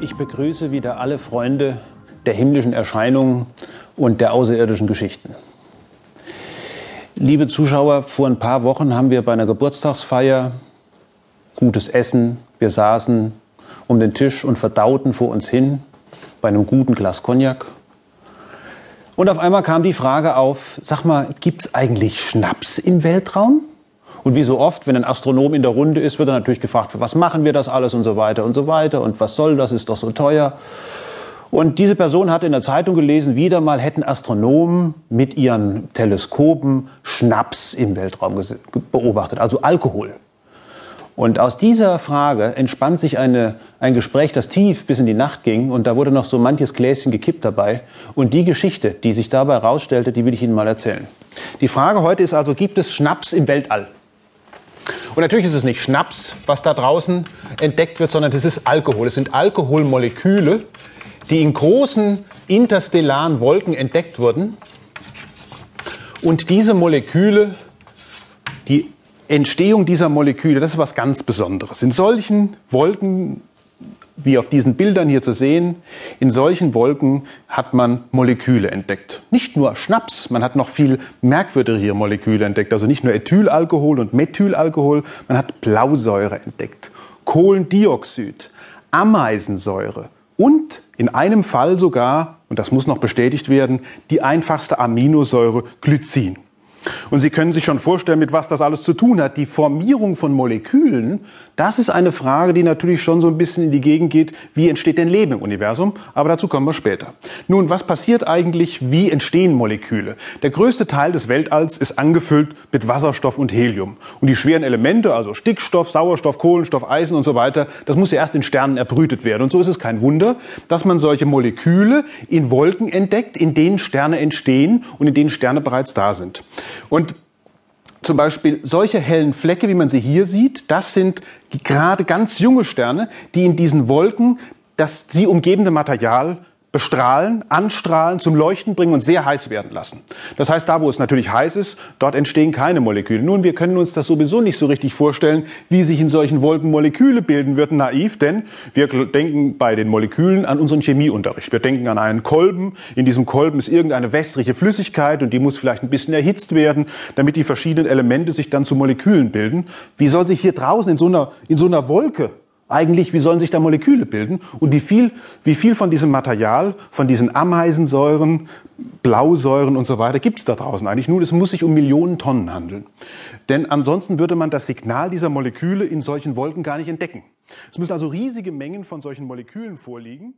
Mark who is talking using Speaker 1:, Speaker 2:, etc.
Speaker 1: Ich begrüße wieder alle Freunde der himmlischen Erscheinungen und der außerirdischen Geschichten. Liebe Zuschauer, vor ein paar Wochen haben wir bei einer Geburtstagsfeier gutes Essen, wir saßen um den Tisch und verdauten vor uns hin bei einem guten Glas Cognac. Und auf einmal kam die Frage auf, sag mal, gibt es eigentlich Schnaps im Weltraum? Und wie so oft, wenn ein Astronom in der Runde ist, wird er natürlich gefragt, für was machen wir das alles und so weiter und so weiter und was soll das, ist doch so teuer. Und diese Person hat in der Zeitung gelesen, wieder mal hätten Astronomen mit ihren Teleskopen Schnaps im Weltraum beobachtet, also Alkohol. Und aus dieser Frage entspannt sich eine, ein Gespräch, das tief bis in die Nacht ging. Und da wurde noch so manches Gläschen gekippt dabei. Und die Geschichte, die sich dabei herausstellte, die will ich Ihnen mal erzählen. Die Frage heute ist also, gibt es Schnaps im Weltall? Und natürlich ist es nicht Schnaps, was da draußen entdeckt wird, sondern es ist Alkohol. Es sind Alkoholmoleküle, die in großen interstellaren Wolken entdeckt wurden. Und diese Moleküle, die Entstehung dieser Moleküle, das ist was ganz Besonderes. In solchen Wolken wie auf diesen Bildern hier zu sehen, in solchen Wolken hat man Moleküle entdeckt. Nicht nur Schnaps, man hat noch viel merkwürdigere Moleküle entdeckt. Also nicht nur Ethylalkohol und Methylalkohol, man hat Blausäure entdeckt, Kohlendioxid, Ameisensäure und in einem Fall sogar, und das muss noch bestätigt werden, die einfachste Aminosäure Glycin. Und Sie können sich schon vorstellen, mit was das alles zu tun hat. Die Formierung von Molekülen, das ist eine Frage, die natürlich schon so ein bisschen in die Gegend geht, wie entsteht denn Leben im Universum? Aber dazu kommen wir später. Nun, was passiert eigentlich? Wie entstehen Moleküle? Der größte Teil des Weltalls ist angefüllt mit Wasserstoff und Helium. Und die schweren Elemente, also Stickstoff, Sauerstoff, Kohlenstoff, Eisen und so weiter, das muss ja erst in Sternen erbrütet werden. Und so ist es kein Wunder, dass man solche Moleküle in Wolken entdeckt, in denen Sterne entstehen und in denen Sterne bereits da sind. Und zum Beispiel solche hellen Flecke, wie man sie hier sieht, das sind gerade ganz junge Sterne, die in diesen Wolken das sie umgebende Material bestrahlen, anstrahlen, zum Leuchten bringen und sehr heiß werden lassen. Das heißt, da wo es natürlich heiß ist, dort entstehen keine Moleküle. Nun, wir können uns das sowieso nicht so richtig vorstellen, wie sich in solchen Wolken Moleküle bilden würden, naiv, denn wir denken bei den Molekülen an unseren Chemieunterricht. Wir denken an einen Kolben. In diesem Kolben ist irgendeine wässrige Flüssigkeit und die muss vielleicht ein bisschen erhitzt werden, damit die verschiedenen Elemente sich dann zu Molekülen bilden. Wie soll sich hier draußen in so einer, in so einer Wolke eigentlich, wie sollen sich da Moleküle bilden und wie viel, wie viel von diesem Material, von diesen Ameisensäuren, Blausäuren und so weiter gibt es da draußen eigentlich? Nun, es muss sich um Millionen Tonnen handeln. Denn ansonsten würde man das Signal dieser Moleküle in solchen Wolken gar nicht entdecken. Es müssen also riesige Mengen von solchen Molekülen vorliegen.